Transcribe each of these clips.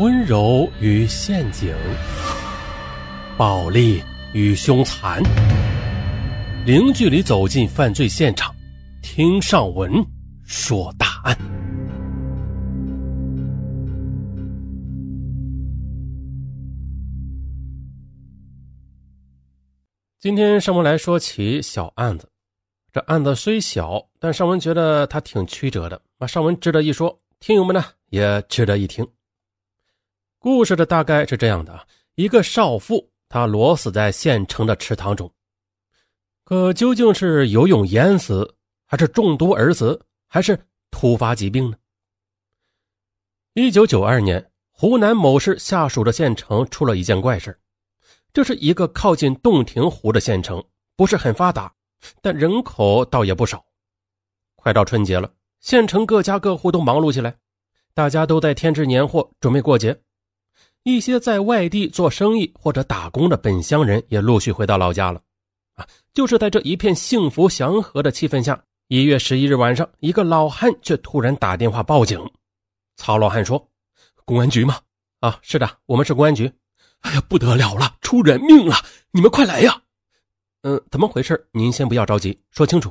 温柔与陷阱，暴力与凶残，零距离走进犯罪现场，听上文说大案。今天上文来说起小案子，这案子虽小，但上文觉得它挺曲折的，那上文值得一说，听友们呢也值得一听。故事的大概是这样的：一个少妇，她裸死在县城的池塘中。可究竟是游泳淹死，还是中毒而死，还是突发疾病呢？一九九二年，湖南某市下属的县城出了一件怪事这是一个靠近洞庭湖的县城，不是很发达，但人口倒也不少。快到春节了，县城各家各户都忙碌起来，大家都在添置年货，准备过节。一些在外地做生意或者打工的本乡人也陆续回到老家了，啊，就是在这一片幸福祥和的气氛下，一月十一日晚上，一个老汉却突然打电话报警。曹老汉说：“公安局吗？啊，是的，我们是公安局。哎呀，不得了了，出人命了！你们快来呀！嗯，怎么回事？您先不要着急，说清楚。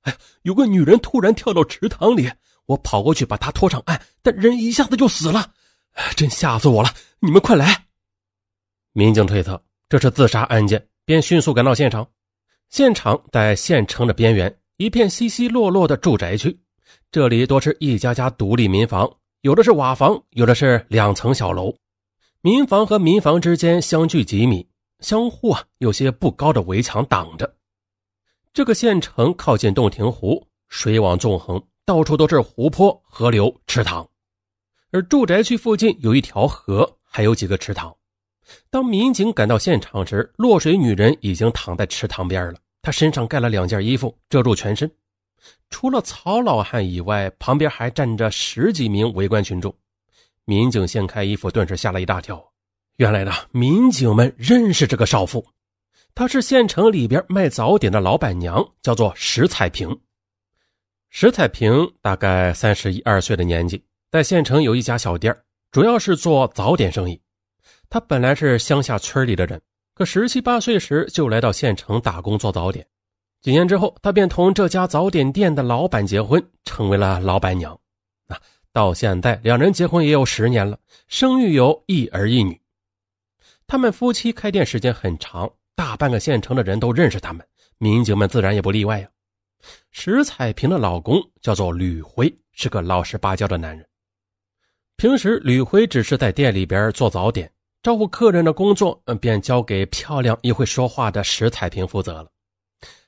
哎呀，有个女人突然跳到池塘里，我跑过去把她拖上岸，但人一下子就死了。”真吓死我了！你们快来！民警推测这是自杀案件，便迅速赶到现场。现场在县城的边缘，一片稀稀落落的住宅区，这里多是一家家独立民房，有的是瓦房，有的是两层小楼。民房和民房之间相距几米，相互啊有些不高的围墙挡着。这个县城靠近洞庭湖，水网纵横，到处都是湖泊、河流、池塘。而住宅区附近有一条河，还有几个池塘。当民警赶到现场时，落水女人已经躺在池塘边了。她身上盖了两件衣服，遮住全身。除了曹老汉以外，旁边还站着十几名围观群众。民警掀开衣服，顿时吓了一大跳。原来呢，民警们认识这个少妇，她是县城里边卖早点的老板娘，叫做石彩萍。石彩萍大概三十一二岁的年纪。在县城有一家小店，主要是做早点生意。他本来是乡下村里的人，可十七八岁时就来到县城打工做早点。几年之后，他便同这家早点店的老板结婚，成为了老板娘。啊，到现在两人结婚也有十年了，生育有一儿一女。他们夫妻开店时间很长，大半个县城的人都认识他们，民警们自然也不例外呀。石彩萍的老公叫做吕辉，是个老实巴交的男人。平时吕辉只是在店里边做早点，招呼客人的工作，便交给漂亮又会说话的石彩萍负责了。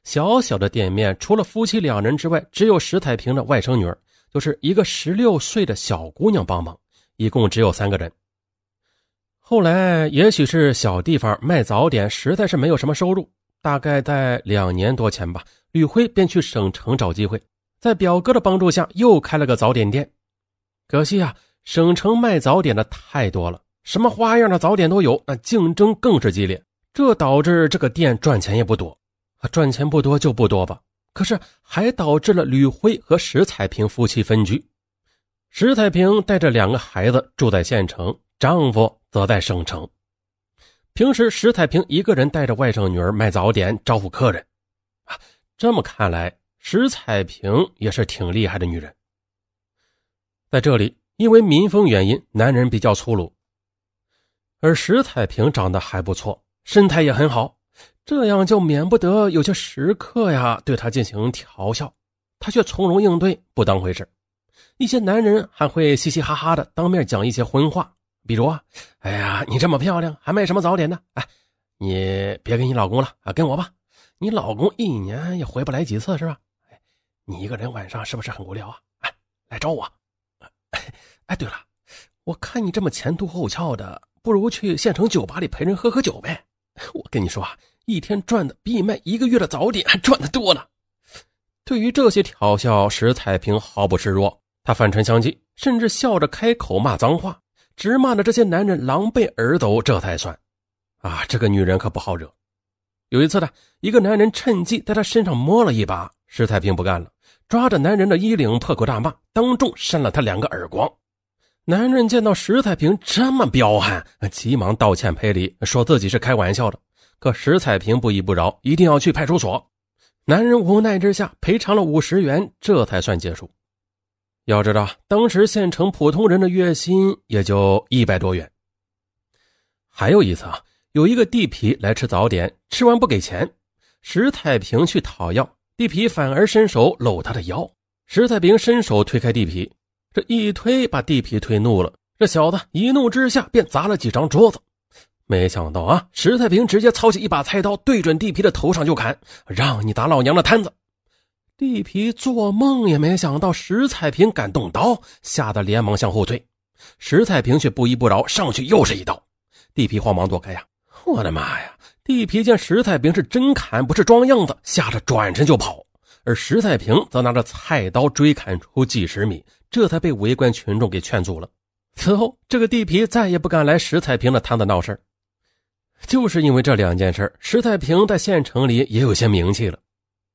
小小的店面，除了夫妻两人之外，只有石彩萍的外甥女儿，就是一个十六岁的小姑娘帮忙，一共只有三个人。后来，也许是小地方卖早点实在是没有什么收入，大概在两年多前吧，吕辉便去省城找机会，在表哥的帮助下又开了个早点店。可惜啊。省城卖早点的太多了，什么花样的早点都有，那竞争更是激烈，这导致这个店赚钱也不多。啊赚钱不多就不多吧，可是还导致了吕辉和石彩萍夫妻分居。石彩萍带着两个孩子住在县城，丈夫则在省城。平时石彩萍一个人带着外甥女儿卖早点，招呼客人。啊，这么看来，石彩萍也是挺厉害的女人。在这里。因为民风原因，男人比较粗鲁，而石彩萍长得还不错，身材也很好，这样就免不得有些食客呀对她进行调笑，她却从容应对，不当回事。一些男人还会嘻嘻哈哈的当面讲一些荤话，比如啊，哎呀，你这么漂亮，还卖什么早点呢？哎，你别跟你老公了啊，跟我吧，你老公一年也回不来几次是吧？你一个人晚上是不是很无聊啊？哎，来找我。哎，哎对了，我看你这么前凸后翘的，不如去县城酒吧里陪人喝喝酒呗。我跟你说啊，一天赚的比你卖一个月的早点还赚的多呢。对于这些调笑，石彩萍毫不示弱，她反唇相讥，甚至笑着开口骂脏话，直骂的这些男人狼狈而走，这才算。啊，这个女人可不好惹。有一次呢，一个男人趁机在她身上摸了一把，石彩萍不干了。抓着男人的衣领破口大骂，当众扇了他两个耳光。男人见到石彩萍这么彪悍，急忙道歉赔礼，说自己是开玩笑的。可石彩萍不依不饶，一定要去派出所。男人无奈之下赔偿了五十元，这才算结束。要知道，当时县城普通人的月薪也就一百多元。还有一次啊，有一个地痞来吃早点，吃完不给钱，石彩萍去讨要，地痞反而伸手搂他的腰，石彩萍伸手推开地痞。这一推，把地痞推怒了。这小子一怒之下，便砸了几张桌子。没想到啊，石太平直接操起一把菜刀，对准地皮的头上就砍，让你打老娘的摊子！地皮做梦也没想到石太平敢动刀，吓得连忙向后退。石太平却不依不饶，上去又是一刀。地皮慌忙躲开呀！我的妈呀！地皮见石太平是真砍，不是装样子，吓得转身就跑。而石太平则拿着菜刀追砍出几十米。这才被围观群众给劝阻了。此后，这个地皮再也不敢来石彩平的摊子闹事就是因为这两件事石彩平在县城里也有些名气了。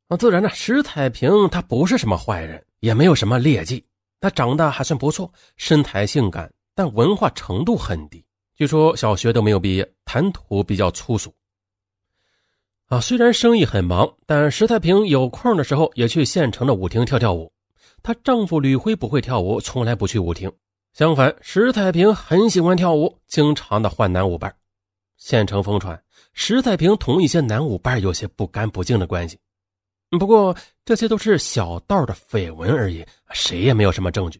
啊，自然呢，石彩平他不是什么坏人，也没有什么劣迹，他长得还算不错，身材性感，但文化程度很低，据说小学都没有毕业，谈吐比较粗俗。啊，虽然生意很忙，但石太平有空的时候也去县城的舞厅跳跳舞。她丈夫吕辉不会跳舞，从来不去舞厅。相反，石太平很喜欢跳舞，经常的换男舞伴。县城疯传，石太平同一些男舞伴有些不干不净的关系。不过这些都是小道的绯闻而已，谁也没有什么证据。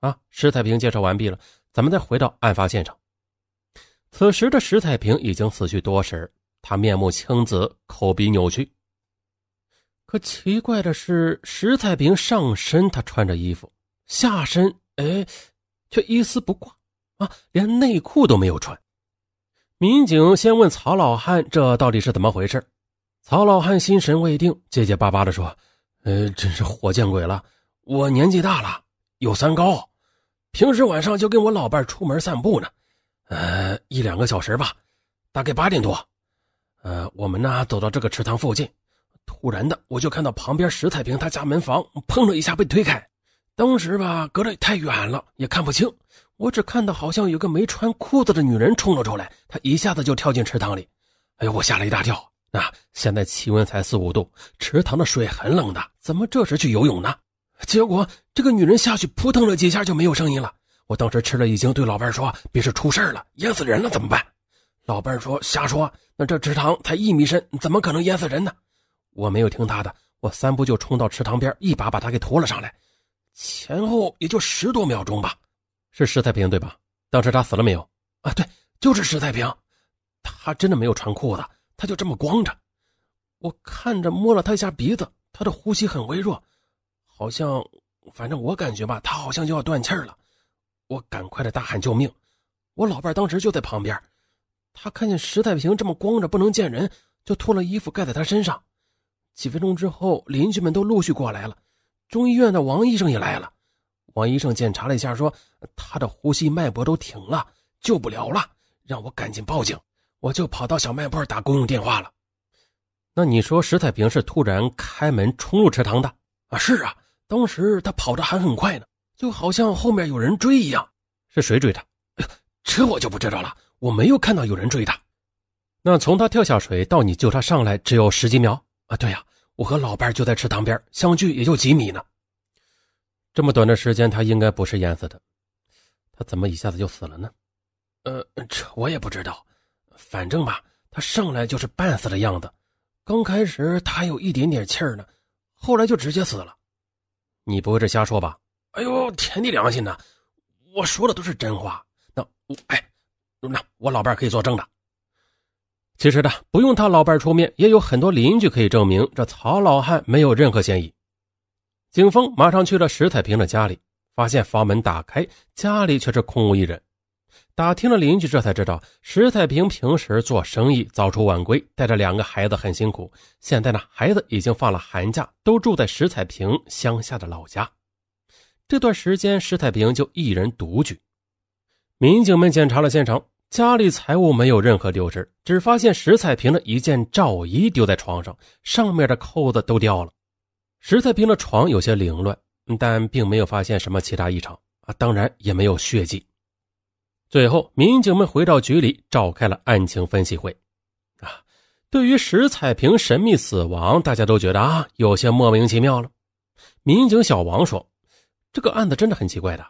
啊，石太平介绍完毕了，咱们再回到案发现场。此时的石太平已经死去多时，他面目青紫，口鼻扭曲。可奇怪的是，石太平上身他穿着衣服，下身哎，却一丝不挂啊，连内裤都没有穿。民警先问曹老汉：“这到底是怎么回事？”曹老汉心神未定，结结巴巴的说：“呃，真是活见鬼了！我年纪大了，有三高，平时晚上就跟我老伴出门散步呢，呃，一两个小时吧，大概八点多，呃，我们呢走到这个池塘附近。”突然的，我就看到旁边石太平他家门房砰的一下被推开，当时吧隔得太远了也看不清，我只看到好像有个没穿裤子的女人冲了出来，她一下子就跳进池塘里，哎呦我吓了一大跳。那现在气温才四五度，池塘的水很冷的，怎么这时去游泳呢？结果这个女人下去扑腾了几下就没有声音了，我当时吃了一惊，对老伴说：“别是出事了，淹死人了怎么办？”老伴说：“瞎说，那这池塘才一米深，怎么可能淹死人呢？”我没有听他的，我三步就冲到池塘边，一把把他给拖了上来，前后也就十多秒钟吧。是石太平对吧？当时他死了没有？啊，对，就是石太平，他真的没有穿裤子，他就这么光着。我看着摸了他一下鼻子，他的呼吸很微弱，好像，反正我感觉吧，他好像就要断气了。我赶快的大喊救命！我老伴当时就在旁边，他看见石太平这么光着不能见人，就脱了衣服盖在他身上。几分钟之后，邻居们都陆续过来了。中医院的王医生也来了。王医生检查了一下，说他的呼吸脉搏都停了，救不了了，让我赶紧报警。我就跑到小卖部打公用电话了。那你说石太平是突然开门冲入池塘的？啊，是啊，当时他跑得还很快呢，就好像后面有人追一样。是谁追他？这我就不知道了，我没有看到有人追他。那从他跳下水到你救他上来，只有十几秒。啊，对呀，我和老伴就在池塘边，相距也就几米呢。这么短的时间，他应该不是淹死的，他怎么一下子就死了呢？呃，这我也不知道，反正吧，他上来就是半死的样子。刚开始他还有一点点气儿呢，后来就直接死了。你不会是瞎说吧？哎呦，天地良心呐，我说的都是真话。那我，哎，那我老伴可以作证的。其实呢，不用他老伴出面，也有很多邻居可以证明这曹老汉没有任何嫌疑。警方马上去了石彩平的家里，发现房门打开，家里却是空无一人。打听了邻居，这才知道石彩平平时做生意早出晚归，带着两个孩子很辛苦。现在呢，孩子已经放了寒假，都住在石彩平乡下的老家。这段时间，石彩平就一人独居。民警们检查了现场。家里财物没有任何丢失，只发现石彩萍的一件罩衣丢在床上，上面的扣子都掉了。石彩萍的床有些凌乱，但并没有发现什么其他异常。啊，当然也没有血迹。最后，民警们回到局里召开了案情分析会。啊，对于石彩萍神秘死亡，大家都觉得啊有些莫名其妙了。民警小王说：“这个案子真的很奇怪的，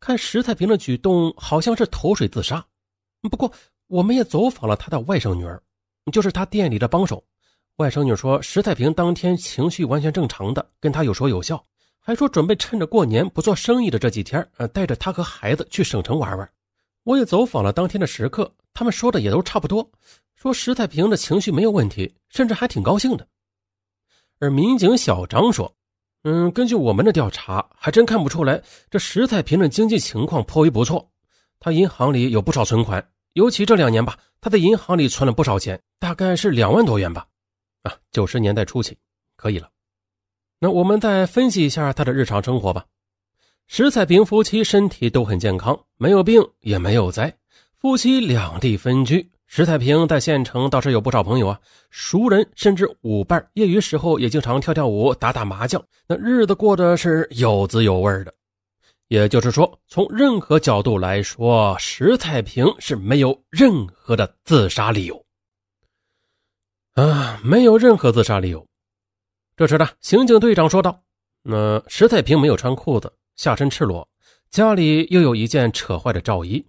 看石彩萍的举动好像是投水自杀。不过，我们也走访了他的外甥女儿，就是他店里的帮手。外甥女说，石太平当天情绪完全正常的，跟他有说有笑，还说准备趁着过年不做生意的这几天，呃，带着他和孩子去省城玩玩。”我也走访了当天的食客，他们说的也都差不多，说石太平的情绪没有问题，甚至还挺高兴的。而民警小张说：“嗯，根据我们的调查，还真看不出来这石太平的经济情况颇为不错。他银行里有不少存款，尤其这两年吧，他在银行里存了不少钱，大概是两万多元吧。啊，九十年代初期，可以了。那我们再分析一下他的日常生活吧。”石彩萍夫妻身体都很健康，没有病也没有灾。夫妻两地分居，石彩萍在县城倒是有不少朋友啊，熟人甚至舞伴，业余时候也经常跳跳舞、打打麻将，那日子过得是有滋有味的。也就是说，从任何角度来说，石太平是没有任何的自杀理由啊，没有任何自杀理由。这时呢，刑警队长说道：“那石太平没有穿裤子。”下身赤裸，家里又有一件扯坏的罩衣，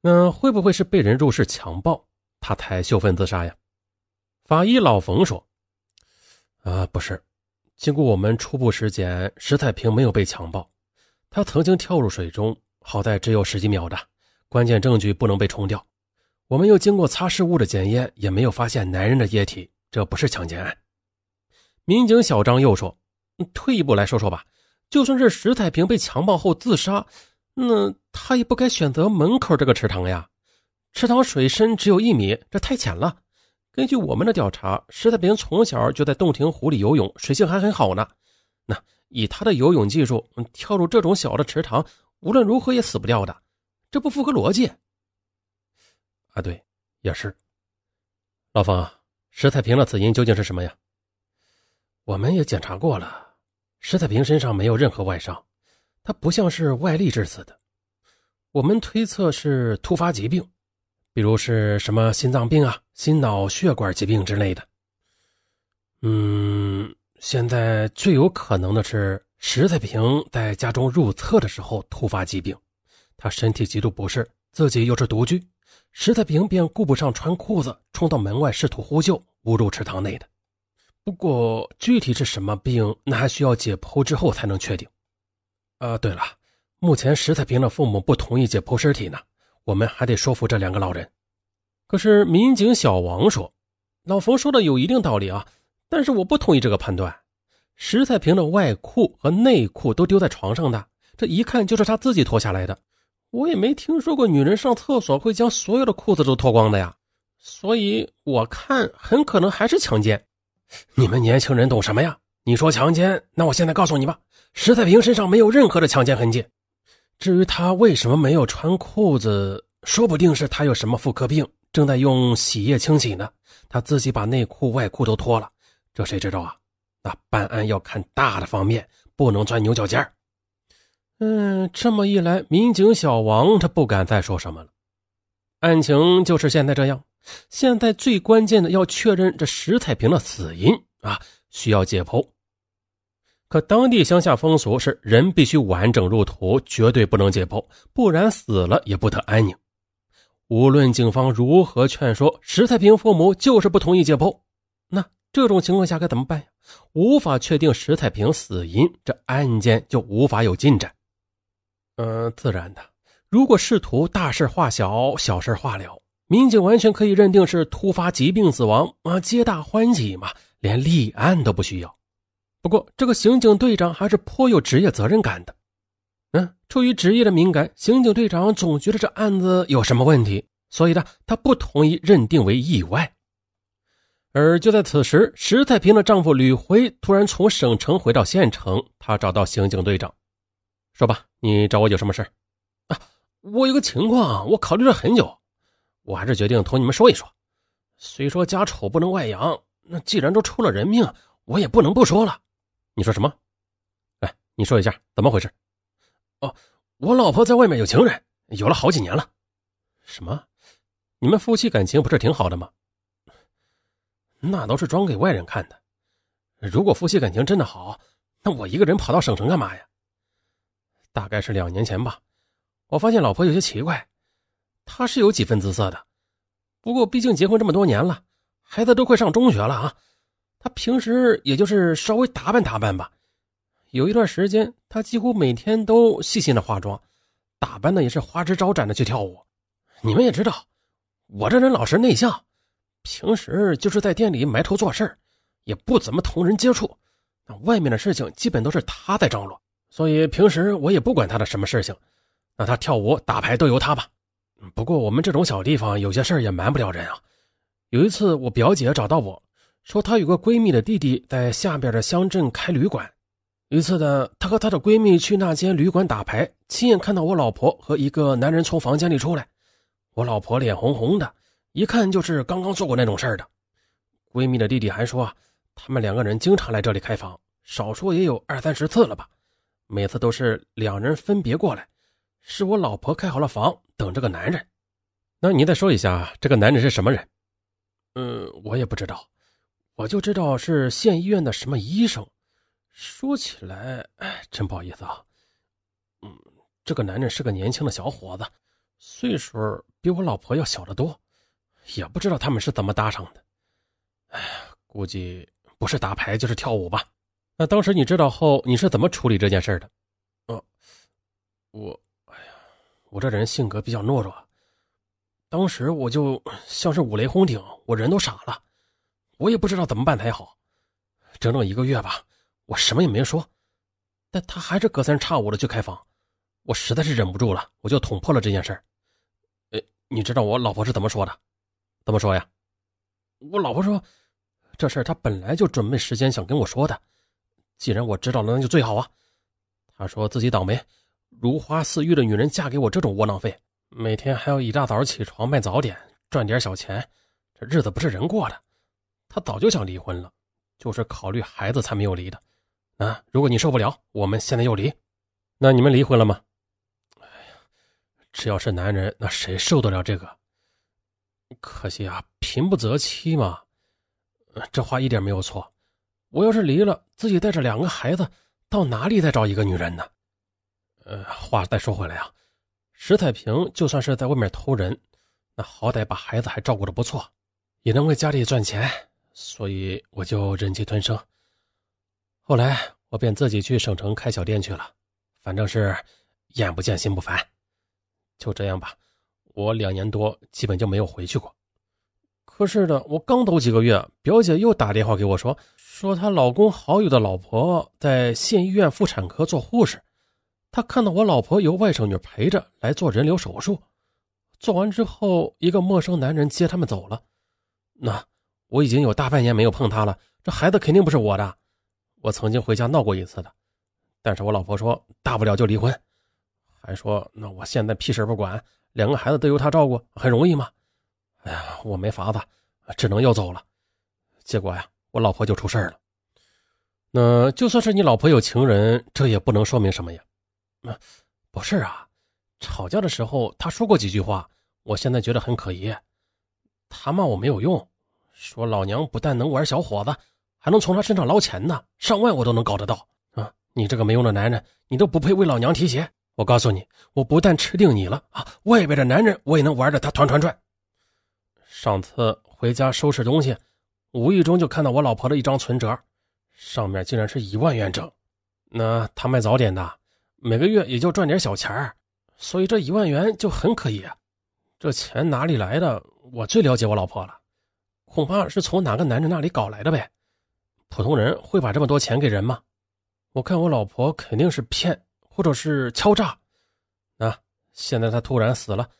那会不会是被人入室强暴，他才羞愤自杀呀？法医老冯说：“啊，不是，经过我们初步尸检，石太平没有被强暴，他曾经跳入水中，好在只有十几秒的，关键证据不能被冲掉。我们又经过擦拭物的检验，也没有发现男人的液体，这不是强奸案。”民警小张又说：“退一步来说说吧。”就算是石太平被强暴后自杀，那他也不该选择门口这个池塘呀。池塘水深只有一米，这太浅了。根据我们的调查，石太平从小就在洞庭湖里游泳，水性还很好呢。那以他的游泳技术，跳入这种小的池塘，无论如何也死不掉的，这不符合逻辑。啊，对，也是。老方，石太平的死因究竟是什么呀？我们也检查过了。石彩萍身上没有任何外伤，她不像是外力致死的。我们推测是突发疾病，比如是什么心脏病啊、心脑血管疾病之类的。嗯，现在最有可能的是石彩平在家中入厕的时候突发疾病，他身体极度不适，自己又是独居，石彩平便顾不上穿裤子，冲到门外试图呼救，误入池塘内的。不过具体是什么病，那还需要解剖之后才能确定。啊，对了，目前石太平的父母不同意解剖尸体呢，我们还得说服这两个老人。可是民警小王说：“老冯说的有一定道理啊，但是我不同意这个判断。石太平的外裤和内裤都丢在床上的，这一看就是他自己脱下来的。我也没听说过女人上厕所会将所有的裤子都脱光的呀，所以我看很可能还是强奸。”你们年轻人懂什么呀？你说强奸，那我现在告诉你吧，石太平身上没有任何的强奸痕迹。至于他为什么没有穿裤子，说不定是他有什么妇科病，正在用洗液清洗呢。他自己把内裤外裤都脱了，这谁知道啊？那办案要看大的方面，不能钻牛角尖嗯，这么一来，民警小王他不敢再说什么了。案情就是现在这样。现在最关键的要确认这石彩萍的死因啊，需要解剖。可当地乡下风俗是人必须完整入土，绝对不能解剖，不然死了也不得安宁。无论警方如何劝说，石彩萍父母就是不同意解剖。那这种情况下该怎么办呀？无法确定石彩萍死因，这案件就无法有进展。嗯，自然的，如果试图大事化小，小事化了。民警完全可以认定是突发疾病死亡啊，皆大欢喜嘛，连立案都不需要。不过，这个刑警队长还是颇有职业责任感的。嗯，出于职业的敏感，刑警队长总觉得这案子有什么问题，所以呢，他不同意认定为意外。而就在此时，石太平的丈夫吕辉突然从省城回到县城，他找到刑警队长，说吧，你找我有什么事啊？我有个情况，我考虑了很久。我还是决定同你们说一说。虽说家丑不能外扬，那既然都出了人命，我也不能不说了。你说什么？哎，你说一下怎么回事？哦，我老婆在外面有情人，有了好几年了。什么？你们夫妻感情不是挺好的吗？那都是装给外人看的。如果夫妻感情真的好，那我一个人跑到省城干嘛呀？大概是两年前吧，我发现老婆有些奇怪，她是有几分姿色的，不过毕竟结婚这么多年了，孩子都快上中学了啊，她平时也就是稍微打扮打扮吧。有一段时间，她几乎每天都细心的化妆，打扮的也是花枝招展的去跳舞。你们也知道，我这人老实内向，平时就是在店里埋头做事也不怎么同人接触。那外面的事情基本都是他在张罗，所以平时我也不管他的什么事情。那他跳舞、打牌都由他吧。不过我们这种小地方，有些事也瞒不了人啊。有一次，我表姐找到我说，她有个闺蜜的弟弟在下边的乡镇开旅馆。一次呢，她和她的闺蜜去那间旅馆打牌，亲眼看到我老婆和一个男人从房间里出来。我老婆脸红红的，一看就是刚刚做过那种事儿的。闺蜜的弟弟还说，他们两个人经常来这里开房，少说也有二三十次了吧。每次都是两人分别过来，是我老婆开好了房等这个男人。那你再说一下，这个男人是什么人？嗯，我也不知道，我就知道是县医院的什么医生。说起来，哎，真不好意思啊。嗯，这个男人是个年轻的小伙子，岁数比我老婆要小得多，也不知道他们是怎么搭上的。哎呀，估计不是打牌就是跳舞吧。那当时你知道后，你是怎么处理这件事的？嗯，我，哎呀，我这人性格比较懦弱，当时我就像是五雷轰顶，我人都傻了，我也不知道怎么办才好。整整一个月吧。我什么也没说，但他还是隔三差五的去开房，我实在是忍不住了，我就捅破了这件事儿。呃，你知道我老婆是怎么说的？怎么说呀？我老婆说，这事儿她本来就准备时间想跟我说的，既然我知道了，那就最好啊。她说自己倒霉，如花似玉的女人嫁给我这种窝囊废，每天还要一大早起床卖早点赚点小钱，这日子不是人过的。她早就想离婚了，就是考虑孩子才没有离的。啊！如果你受不了，我们现在就离。那你们离婚了吗？哎呀，只要是男人，那谁受得了这个？可惜啊，贫不择妻嘛。这话一点没有错。我要是离了，自己带着两个孩子，到哪里再找一个女人呢？呃，话再说回来啊，石彩萍就算是在外面偷人，那好歹把孩子还照顾的不错，也能为家里赚钱，所以我就忍气吞声。后来我便自己去省城开小店去了，反正是眼不见心不烦。就这样吧，我两年多基本就没有回去过。可是的，我刚走几个月，表姐又打电话给我说，说她老公好友的老婆在县医院妇产科做护士，她看到我老婆由外甥女陪着来做人流手术，做完之后，一个陌生男人接他们走了。那我已经有大半年没有碰她了，这孩子肯定不是我的。我曾经回家闹过一次的，但是我老婆说大不了就离婚，还说那我现在屁事不管，两个孩子都由他照顾，很容易吗？哎呀，我没法子，只能要走了。结果呀，我老婆就出事了。那就算是你老婆有情人，这也不能说明什么呀。那不是啊，吵架的时候他说过几句话，我现在觉得很可疑。他骂我没有用，说老娘不但能玩小伙子。还能从他身上捞钱呢，上万我都能搞得到啊！你这个没用的男人，你都不配为老娘提鞋。我告诉你，我不但吃定你了啊，外边的男人我也能玩着他团团转。上次回家收拾东西，无意中就看到我老婆的一张存折，上面竟然是一万元整。那他卖早点的，每个月也就赚点小钱所以这一万元就很可疑。这钱哪里来的？我最了解我老婆了，恐怕是从哪个男人那里搞来的呗。普通人会把这么多钱给人吗？我看我老婆肯定是骗，或者是敲诈。啊，现在他突然死了，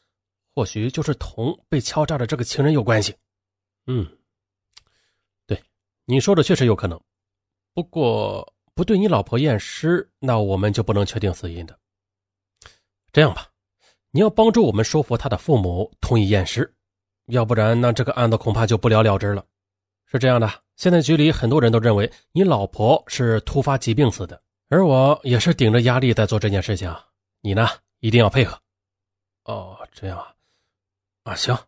或许就是同被敲诈的这个情人有关系。嗯，对，你说的确实有可能。不过不对你老婆验尸，那我们就不能确定死因的。这样吧，你要帮助我们说服他的父母同意验尸，要不然那这个案子恐怕就不了了之了。是这样的，现在局里很多人都认为你老婆是突发疾病死的，而我也是顶着压力在做这件事情。你呢，一定要配合。哦，这样啊，啊行，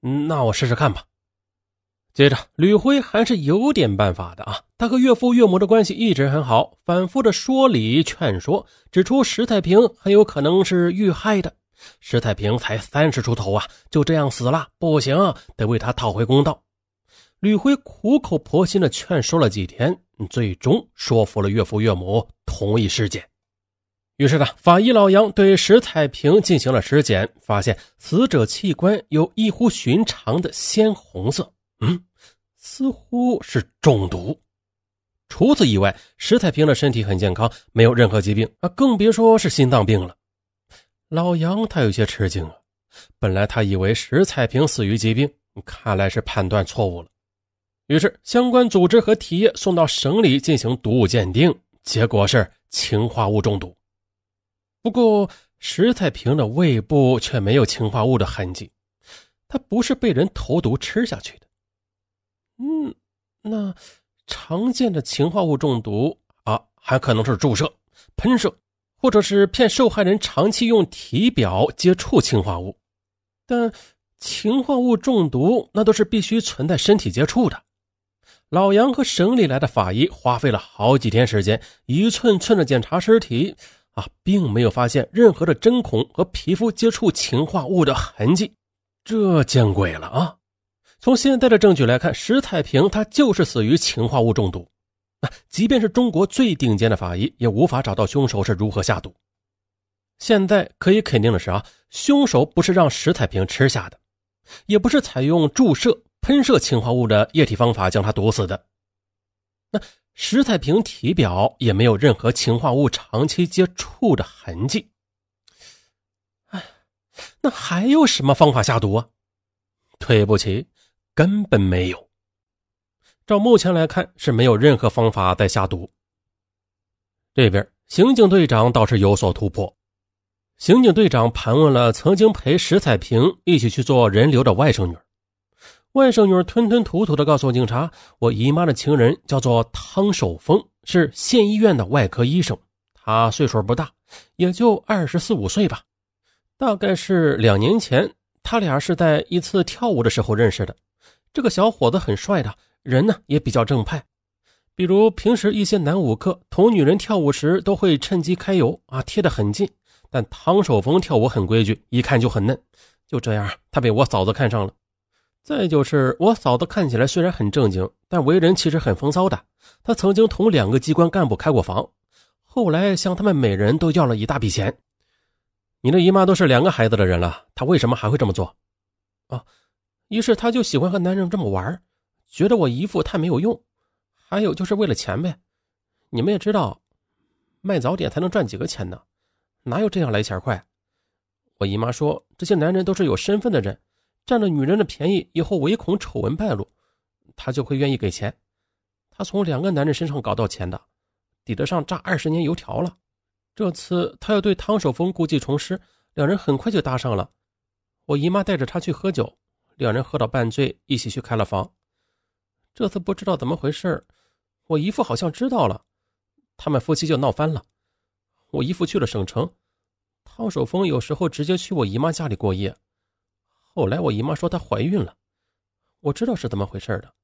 那我试试看吧。接着，吕辉还是有点办法的啊。他和岳父岳母的关系一直很好，反复的说理劝说，指出石太平很有可能是遇害的。石太平才三十出头啊，就这样死了，不行，得为他讨回公道。吕辉苦口婆心的劝说了几天，最终说服了岳父岳母同意尸检。于是呢，法医老杨对石彩平进行了尸检，发现死者器官有异乎寻常的鲜红色，嗯，似乎是中毒。除此以外，石彩平的身体很健康，没有任何疾病啊，更别说是心脏病了。老杨他有些吃惊啊，本来他以为石彩平死于疾病，看来是判断错误了。于是相关组织和体液送到省里进行毒物鉴定，结果是氰化物中毒。不过石彩平的胃部却没有氰化物的痕迹，他不是被人投毒吃下去的。嗯，那常见的氰化物中毒啊，还可能是注射、喷射。或者是骗受害人长期用体表接触氰化物，但氰化物中毒那都是必须存在身体接触的。老杨和省里来的法医花费了好几天时间，一寸寸的检查尸体，啊，并没有发现任何的针孔和皮肤接触氰化物的痕迹。这见鬼了啊！从现在的证据来看，石太平他就是死于氰化物中毒。那即便是中国最顶尖的法医，也无法找到凶手是如何下毒。现在可以肯定的是啊，凶手不是让石太平吃下的，也不是采用注射、喷射氰化物的液体方法将他毒死的。那石彩平体表也没有任何氰化物长期接触的痕迹。哎，那还有什么方法下毒啊？对不起，根本没有。照目前来看，是没有任何方法在下毒。这边刑警队长倒是有所突破。刑警队长盘问了曾经陪石彩平一起去做人流的外甥女，外甥女吞吞吐吐的告诉警察：“我姨妈的情人叫做汤守峰，是县医院的外科医生。他岁数不大，也就二十四五岁吧。大概是两年前，他俩是在一次跳舞的时候认识的。这个小伙子很帅的。”人呢也比较正派，比如平时一些男舞客同女人跳舞时都会趁机揩油啊，贴得很近。但汤守峰跳舞很规矩，一看就很嫩。就这样，他被我嫂子看上了。再就是我嫂子看起来虽然很正经，但为人其实很风骚的。她曾经同两个机关干部开过房，后来向他们每人都要了一大笔钱。你的姨妈都是两个孩子的人了，她为什么还会这么做？啊，于是她就喜欢和男人这么玩。觉得我姨父太没有用，还有就是为了钱呗。你们也知道，卖早点才能赚几个钱呢，哪有这样来钱快？我姨妈说，这些男人都是有身份的人，占了女人的便宜以后，唯恐丑闻败露，他就会愿意给钱。他从两个男人身上搞到钱的，抵得上炸二十年油条了。这次他要对汤守峰故技重施，两人很快就搭上了。我姨妈带着他去喝酒，两人喝到半醉，一起去开了房。这次不知道怎么回事我姨父好像知道了，他们夫妻就闹翻了。我姨父去了省城，汤守峰有时候直接去我姨妈家里过夜。后来我姨妈说她怀孕了，我知道是怎么回事的，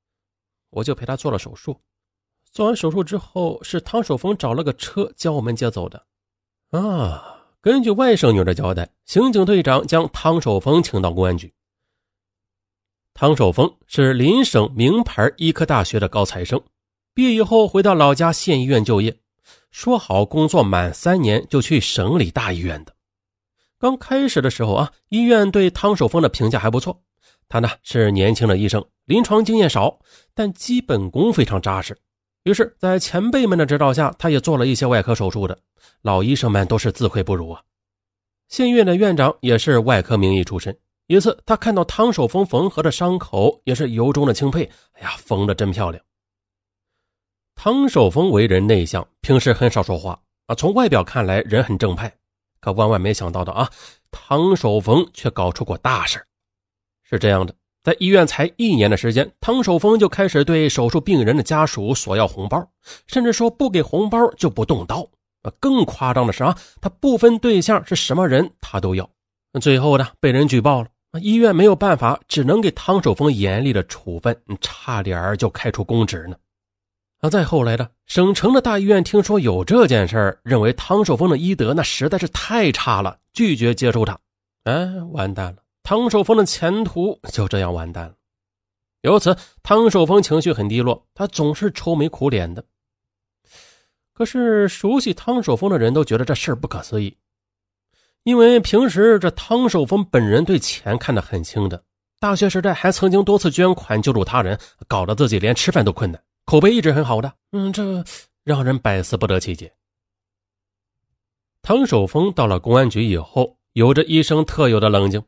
我就陪她做了手术。做完手术之后，是汤守峰找了个车将我们接走的。啊，根据外甥女的交代，刑警队长将汤守峰请到公安局。汤守峰是邻省名牌医科大学的高材生，毕业后回到老家县医院就业，说好工作满三年就去省里大医院的。刚开始的时候啊，医院对汤守峰的评价还不错。他呢是年轻的医生，临床经验少，但基本功非常扎实。于是，在前辈们的指导下，他也做了一些外科手术的。老医生们都是自愧不如啊。县医院的院长也是外科名医出身。一次，他看到汤守峰缝合的伤口，也是由衷的钦佩。哎呀，缝的真漂亮。汤守峰为人内向，平时很少说话啊。从外表看来，人很正派。可万万没想到的啊，唐守峰却搞出过大事。是这样的，在医院才一年的时间，唐守峰就开始对手术病人的家属索要红包，甚至说不给红包就不动刀。更夸张的是啊，他不分对象是什么人，他都要。最后呢，被人举报了，医院没有办法，只能给唐守峰严厉的处分，差点就开除公职呢。那，再后来的省城的大医院听说有这件事认为汤守峰的医德那实在是太差了，拒绝接收他。哎，完蛋了，汤守峰的前途就这样完蛋了。由此，汤守峰情绪很低落，他总是愁眉苦脸的。可是，熟悉汤守峰的人都觉得这事儿不可思议，因为平时这汤守峰本人对钱看得很轻的，大学时代还曾经多次捐款救助他人，搞得自己连吃饭都困难。口碑一直很好的，嗯，这让人百思不得其解。汤守峰到了公安局以后，有着医生特有的冷静。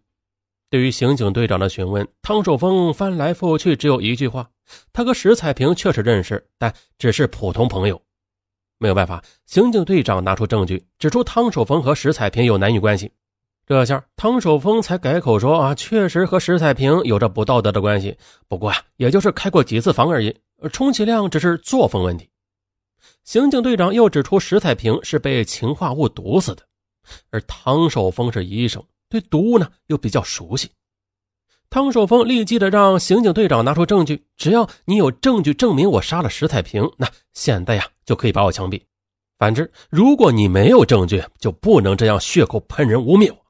对于刑警队长的询问，汤守峰翻来覆去只有一句话：他和石彩萍确实认识，但只是普通朋友。没有办法，刑警队长拿出证据，指出汤守峰和石彩萍有男女关系。这下汤守峰才改口说：“啊，确实和石彩萍有着不道德的关系，不过啊，也就是开过几次房而已，充其量只是作风问题。”刑警队长又指出石彩萍是被氰化物毒死的，而汤守峰是医生，对毒物呢又比较熟悉。汤守峰立即的让刑警队长拿出证据，只要你有证据证明我杀了石彩萍，那现在呀就可以把我枪毙；反之，如果你没有证据，就不能这样血口喷人污蔑我。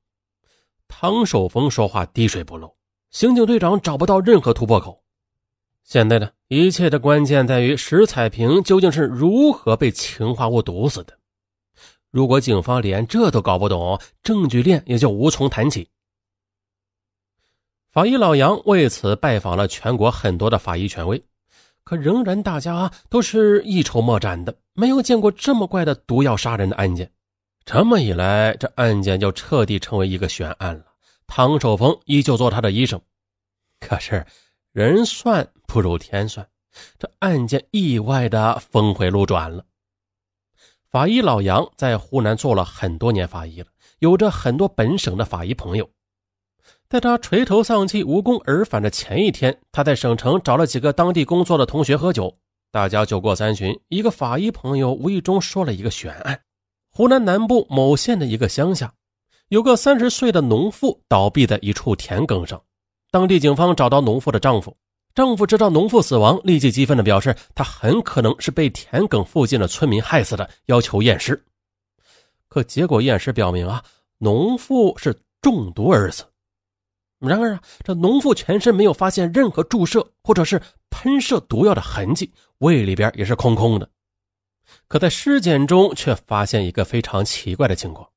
汤守峰说话滴水不漏，刑警队长找不到任何突破口。现在呢，一切的关键在于石彩萍究竟是如何被氰化物毒死的。如果警方连这都搞不懂，证据链也就无从谈起。法医老杨为此拜访了全国很多的法医权威，可仍然大家都是一筹莫展的，没有见过这么怪的毒药杀人的案件。这么一来，这案件就彻底成为一个悬案了。唐守峰依旧做他的医生，可是人算不如天算，这案件意外的峰回路转了。法医老杨在湖南做了很多年法医了，有着很多本省的法医朋友。在他垂头丧气、无功而返的前一天，他在省城找了几个当地工作的同学喝酒，大家酒过三巡，一个法医朋友无意中说了一个悬案。湖南南部某县的一个乡下，有个三十岁的农妇倒闭在一处田埂上。当地警方找到农妇的丈夫，丈夫知道农妇死亡，立即激愤地表示，他很可能是被田埂附近的村民害死的，要求验尸。可结果验尸表明啊，农妇是中毒而死。然而啊，这农妇全身没有发现任何注射或者是喷射毒药的痕迹，胃里边也是空空的。可在尸检中却发现一个非常奇怪的情况：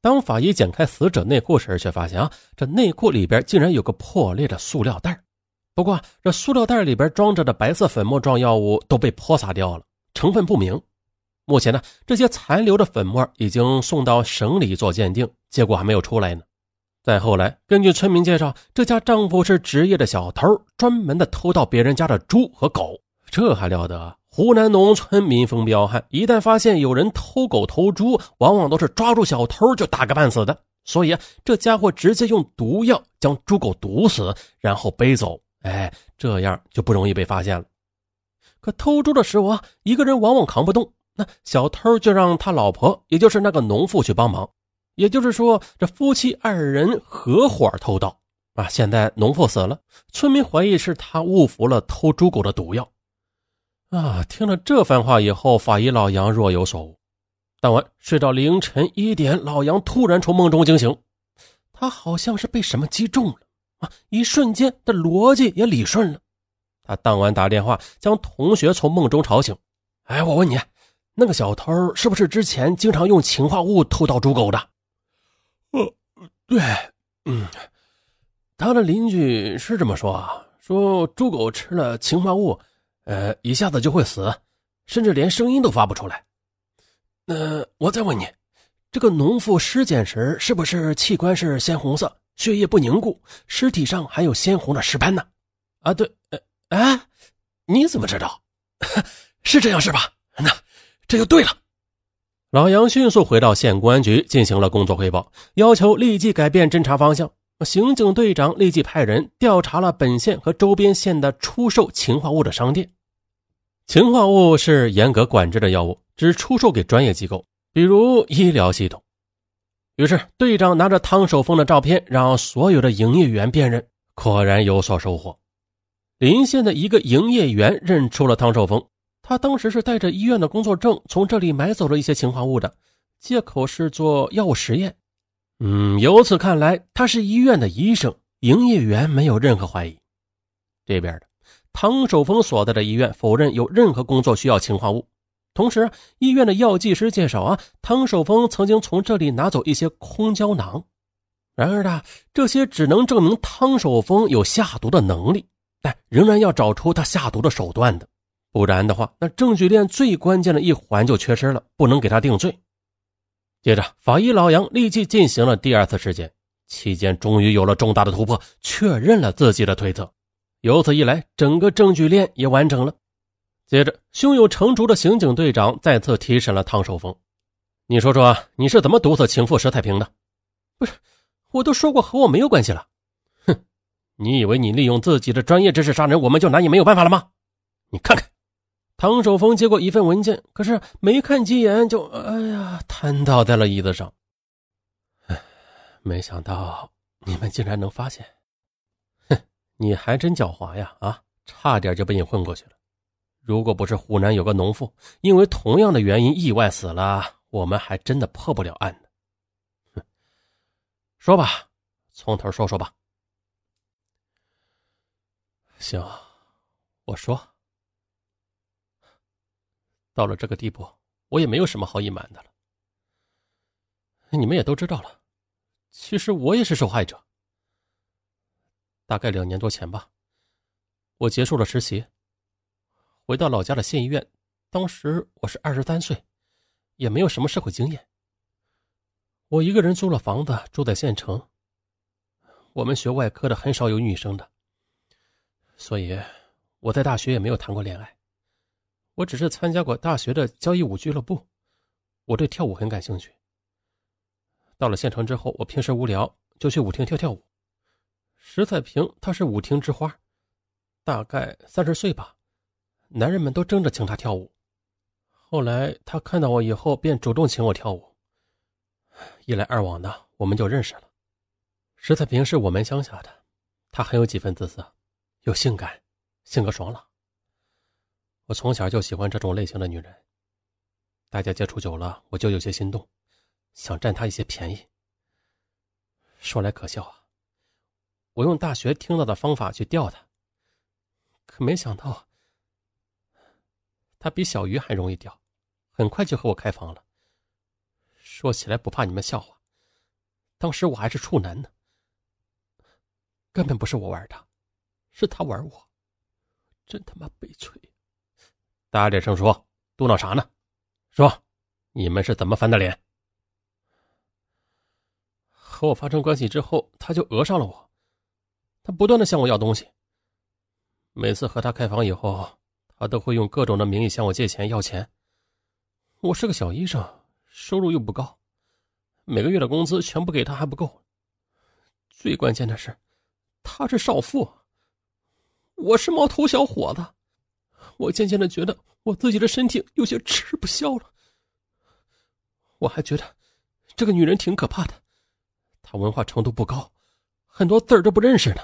当法医剪开死者内裤时，却发现啊，这内裤里边竟然有个破裂的塑料袋。不过，这塑料袋里边装着的白色粉末状药物都被泼洒掉了，成分不明。目前呢，这些残留的粉末已经送到省里做鉴定，结果还没有出来呢。再后来，根据村民介绍，这家丈夫是职业的小偷，专门的偷盗别人家的猪和狗。这还了得！湖南农村民风彪悍，一旦发现有人偷狗偷猪，往往都是抓住小偷就打个半死的。所以啊，这家伙直接用毒药将猪狗毒死，然后背走。哎，这样就不容易被发现了。可偷猪的时候啊，一个人往往扛不动，那小偷就让他老婆，也就是那个农妇去帮忙。也就是说，这夫妻二人合伙偷盗啊。现在农妇死了，村民怀疑是他误服了偷猪狗的毒药。啊！听了这番话以后，法医老杨若有所悟。当晚睡到凌晨一点，老杨突然从梦中惊醒，他好像是被什么击中了啊！一瞬间，的逻辑也理顺了。他当晚打电话将同学从梦中吵醒。哎，我问你，那个小偷是不是之前经常用氰化物偷盗猪狗的？呃，对，嗯，他的邻居是这么说啊，说猪狗吃了氰化物。呃，一下子就会死，甚至连声音都发不出来。那我再问你，这个农妇尸检时是不是器官是鲜红色，血液不凝固，尸体上还有鲜红的尸斑呢？啊，对，哎，你怎么知道？是这样是吧？那这就对了。老杨迅速回到县公安局进行了工作汇报，要求立即改变侦查方向。刑警队长立即派人调查了本县和周边县的出售氰化物的商店。氰化物是严格管制的药物，只出售给专业机构。比如医疗系统。于是队长拿着汤守峰的照片，让所有的营业员辨认，果然有所收获。临县的一个营业员认出了汤守峰，他当时是带着医院的工作证从这里买走了一些氰化物的，借口是做药物实验。嗯，由此看来，他是医院的医生，营业员没有任何怀疑。这边的汤守峰所在的医院否认有任何工作需要氰化物。同时，医院的药剂师介绍啊，汤守峰曾经从这里拿走一些空胶囊。然而呢，这些只能证明汤守峰有下毒的能力，但仍然要找出他下毒的手段的，不然的话，那证据链最关键的一环就缺失了，不能给他定罪。接着，法医老杨立即进行了第二次尸检，期间终于有了重大的突破，确认了自己的推测。由此一来，整个证据链也完成了。接着，胸有成竹的刑警队长再次提审了汤守峰：“你说说，你是怎么毒死情妇佘太平的？”“不是，我都说过和我没有关系了。”“哼，你以为你利用自己的专业知识杀人，我们就拿你没有办法了吗？”“你看看。”唐守峰接过一份文件，可是没看几眼就，哎呀，瘫倒在了椅子上。没想到你们竟然能发现！你还真狡猾呀！啊，差点就被你混过去了。如果不是湖南有个农妇因为同样的原因意外死了，我们还真的破不了案呢。哼，说吧，从头说说吧。行，我说。到了这个地步，我也没有什么好隐瞒的了。你们也都知道了，其实我也是受害者。大概两年多前吧，我结束了实习。回到老家的县医院，当时我是二十三岁，也没有什么社会经验。我一个人租了房子住在县城。我们学外科的很少有女生的，所以我在大学也没有谈过恋爱。我只是参加过大学的交谊舞俱乐部，我对跳舞很感兴趣。到了县城之后，我平时无聊就去舞厅跳跳舞。石彩萍她是舞厅之花，大概三十岁吧。男人们都争着请她跳舞，后来她看到我以后，便主动请我跳舞。一来二往的，我们就认识了。石彩萍是我们乡下的，她很有几分姿色，又性感，性格爽朗。我从小就喜欢这种类型的女人。大家接触久了，我就有些心动，想占她一些便宜。说来可笑啊，我用大学听到的方法去钓他，可没想到。他比小鱼还容易钓，很快就和我开房了。说起来不怕你们笑话，当时我还是处男呢，根本不是我玩他，是他玩我，真他妈悲催！大点声说，嘟囔啥呢？说，你们是怎么翻的脸？和我发生关系之后，他就讹上了我，他不断的向我要东西，每次和他开房以后。他都会用各种的名义向我借钱要钱。我是个小医生，收入又不高，每个月的工资全部给他还不够。最关键的是，他是少妇，我是毛头小伙子。我渐渐的觉得我自己的身体有些吃不消了。我还觉得这个女人挺可怕的，她文化程度不高，很多字儿都不认识呢，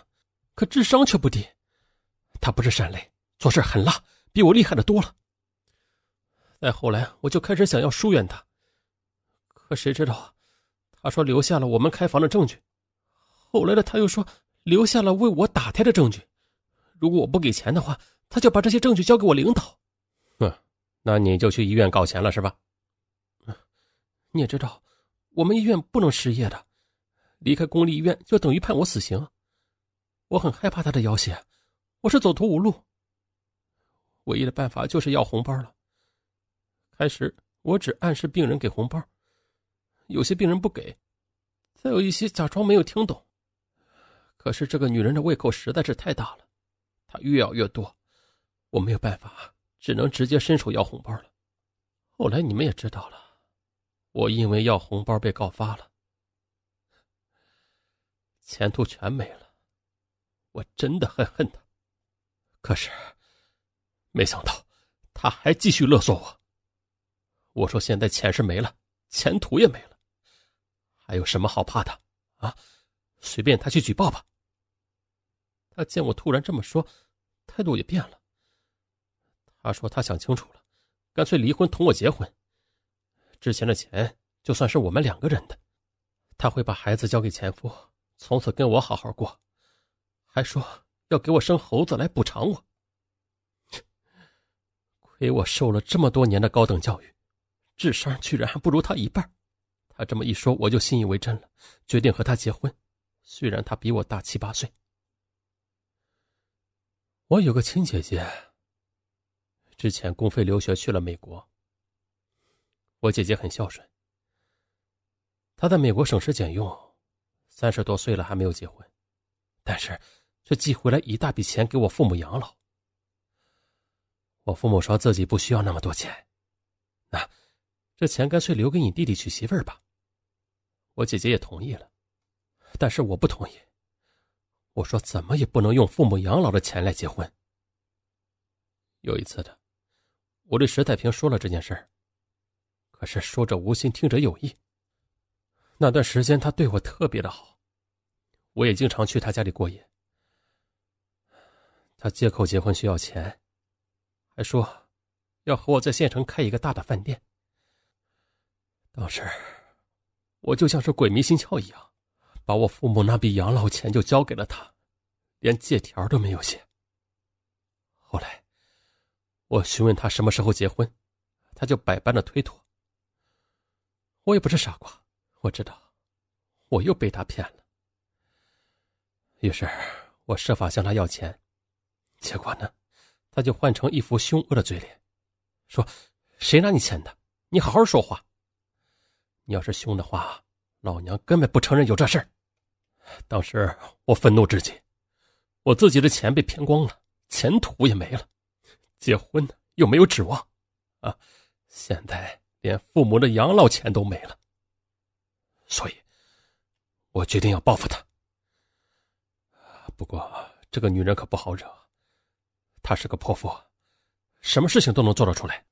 可智商却不低。他不是善类，做事很辣。比我厉害的多了。再后来，我就开始想要疏远他，可谁知道，他说留下了我们开房的证据。后来的他又说留下了为我打胎的证据。如果我不给钱的话，他就把这些证据交给我领导。嗯，那你就去医院搞钱了是吧？你也知道，我们医院不能失业的，离开公立医院就等于判我死刑。我很害怕他的要挟，我是走投无路。唯一的办法就是要红包了。开始我只暗示病人给红包，有些病人不给，再有一些假装没有听懂。可是这个女人的胃口实在是太大了，她越要越多，我没有办法，只能直接伸手要红包了。后来你们也知道了，我因为要红包被告发了，前途全没了。我真的很恨他，可是。没想到，他还继续勒索我。我说：“现在钱是没了，前途也没了。还有什么好怕的啊？随便他去举报吧。他见我突然这么说，态度也变了。他说他想清楚了，干脆离婚，同我结婚。之前的钱就算是我们两个人的，他会把孩子交给前夫，从此跟我好好过，还说要给我生猴子来补偿我。亏我受了这么多年的高等教育，智商居然还不如他一半。他这么一说，我就信以为真了，决定和他结婚。虽然他比我大七八岁。我有个亲姐姐，之前公费留学去了美国。我姐姐很孝顺，她在美国省吃俭用，三十多岁了还没有结婚，但是却寄回来一大笔钱给我父母养老。我父母说自己不需要那么多钱，那这钱干脆留给你弟弟娶媳妇儿吧。我姐姐也同意了，但是我不同意。我说怎么也不能用父母养老的钱来结婚。有一次的，我对石太平说了这件事儿，可是说者无心，听者有意。那段时间他对我特别的好，我也经常去他家里过夜。他借口结婚需要钱，还说要和我在县城开一个大的饭店。当时我就像是鬼迷心窍一样。把我父母那笔养老钱就交给了他，连借条都没有写。后来，我询问他什么时候结婚，他就百般的推脱。我也不是傻瓜，我知道我又被他骗了。于是我设法向他要钱，结果呢，他就换成一副凶恶的嘴脸，说：“谁拿你钱的？你好好说话。你要是凶的话，老娘根本不承认有这事儿。”当时我愤怒至极，我自己的钱被骗光了，前途也没了，结婚又没有指望，啊，现在连父母的养老钱都没了，所以，我决定要报复他。不过这个女人可不好惹，她是个泼妇，什么事情都能做得出来。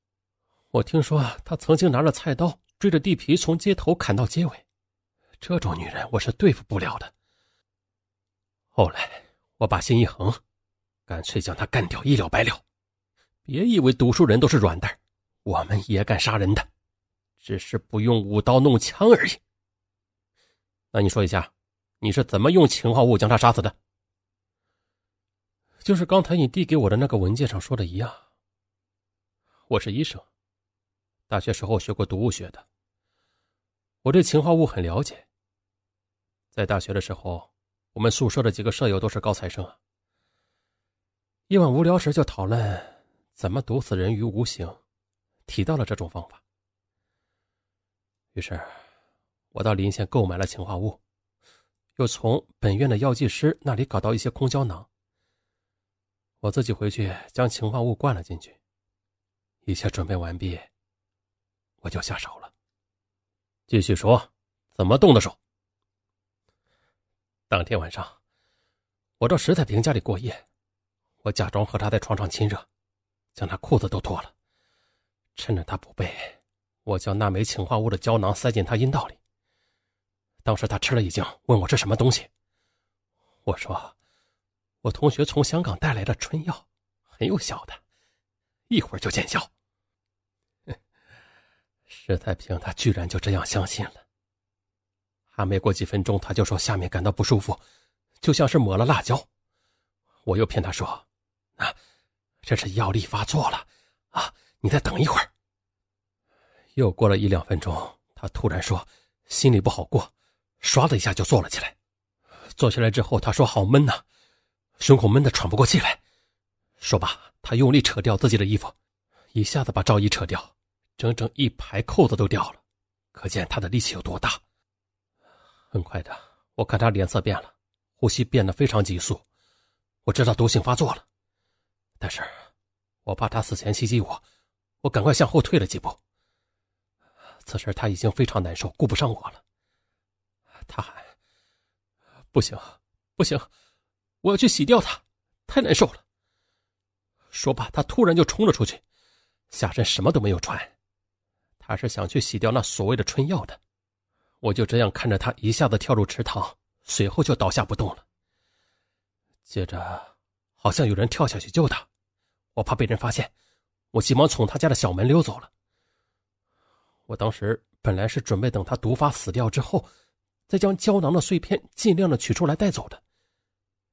我听说她曾经拿着菜刀追着地皮从街头砍到街尾，这种女人我是对付不了的。后来我把心一横，干脆将他干掉，一了百了。别以为读书人都是软蛋，我们也敢杀人的，只是不用舞刀弄枪而已。那你说一下，你是怎么用氰化物将他杀死的？就是刚才你递给我的那个文件上说的一样。我是医生，大学时候学过毒物学的，我对氰化物很了解。在大学的时候。我们宿舍的几个舍友都是高材生。夜晚无聊时就讨论怎么毒死人于无形，提到了这种方法。于是，我到临县购买了氰化物，又从本院的药剂师那里搞到一些空胶囊。我自己回去将氰化物灌了进去，一切准备完毕，我就下手了。继续说，怎么动的手？当天晚上，我到石太平家里过夜，我假装和他在床上亲热，将他裤子都脱了，趁着他不备，我将那枚氰化物的胶囊塞进他阴道里。当时他吃了一惊，问我是什么东西。我说：“我同学从香港带来的春药，很有效的，一会儿就见效。”石太平他居然就这样相信了。还没过几分钟，他就说下面感到不舒服，就像是抹了辣椒。我又骗他说：“啊，这是药力发作了，啊，你再等一会儿。”又过了一两分钟，他突然说心里不好过，唰的一下就坐了起来。坐起来之后，他说好闷呐，胸口闷得喘不过气来。说罢，他用力扯掉自己的衣服，一下子把罩衣扯掉，整整一排扣子都掉了，可见他的力气有多大。很快的，我看他脸色变了，呼吸变得非常急速，我知道毒性发作了。但是，我怕他死前袭击我，我赶快向后退了几步。此时他已经非常难受，顾不上我了。他喊：“不行，不行，我要去洗掉它，太难受了。”说罢，他突然就冲了出去，下身什么都没有穿。他是想去洗掉那所谓的春药的。我就这样看着他一下子跳入池塘，随后就倒下不动了。接着，好像有人跳下去救他，我怕被人发现，我急忙从他家的小门溜走了。我当时本来是准备等他毒发死掉之后，再将胶囊的碎片尽量的取出来带走的。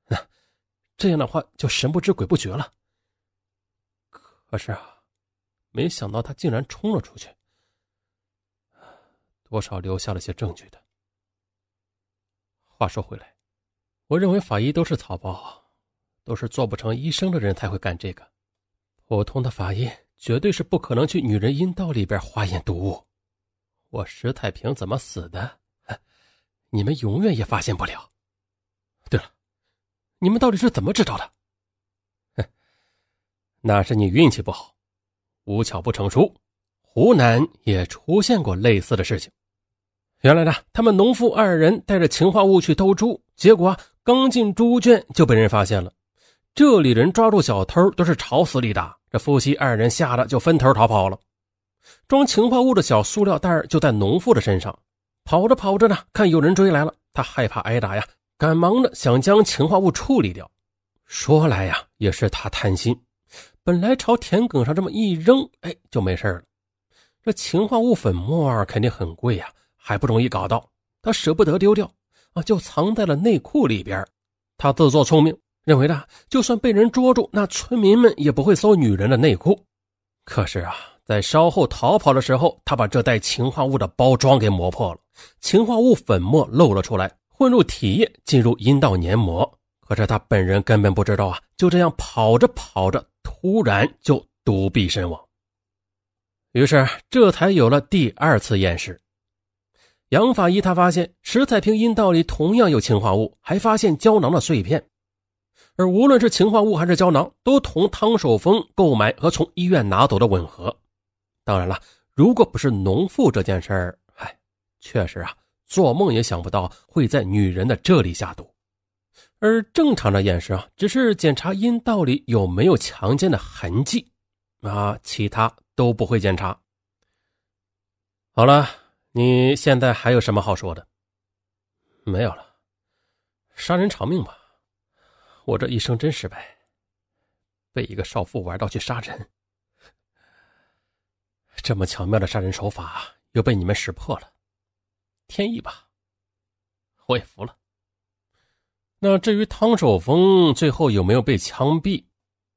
那这样的话就神不知鬼不觉了。可是啊，没想到他竟然冲了出去。多少留下了些证据的。话说回来，我认为法医都是草包，都是做不成医生的人才会干这个。普通的法医绝对是不可能去女人阴道里边化验毒物。我石太平怎么死的，你们永远也发现不了。对了，你们到底是怎么知道的？哼，那是你运气不好，无巧不成书。湖南也出现过类似的事情。原来呢，他们农妇二人带着氰化物去偷猪，结果刚进猪圈就被人发现了。这里人抓住小偷都是朝死里打，这夫妻二人吓得就分头逃跑了。装氰化物的小塑料袋就在农妇的身上，跑着跑着呢，看有人追来了，他害怕挨打呀，赶忙的想将氰化物处理掉。说来呀，也是他贪心，本来朝田埂上这么一扔，哎，就没事了。这氰化物粉末肯定很贵呀。还不容易搞到，他舍不得丢掉啊，就藏在了内裤里边。他自作聪明，认为呢，就算被人捉住，那村民们也不会搜女人的内裤。可是啊，在稍后逃跑的时候，他把这袋氰化物的包装给磨破了，氰化物粉末漏了出来，混入体液，进入阴道黏膜。可是他本人根本不知道啊，就这样跑着跑着，突然就毒毙身亡。于是这才有了第二次验尸。杨法医他发现石彩萍阴道里同样有氰化物，还发现胶囊的碎片，而无论是氰化物还是胶囊，都同汤守峰购买和从医院拿走的吻合。当然了，如果不是农妇这件事儿，哎，确实啊，做梦也想不到会在女人的这里下毒。而正常的验尸啊，只是检查阴道里有没有强奸的痕迹，啊，其他都不会检查。好了。你现在还有什么好说的？没有了，杀人偿命吧。我这一生真失败，被一个少妇玩到去杀人，这么巧妙的杀人手法又被你们识破了，天意吧。我也服了。那至于汤守峰最后有没有被枪毙，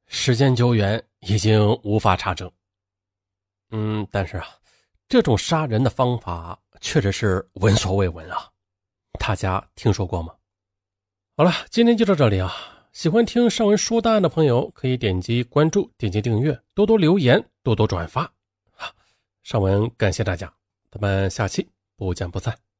时间久远，已经无法查证。嗯，但是啊。这种杀人的方法确实是闻所未闻啊！大家听说过吗？好了，今天就到这里啊！喜欢听上文说档案的朋友，可以点击关注、点击订阅、多多留言、多多转发啊！上文感谢大家，咱们下期不见不散。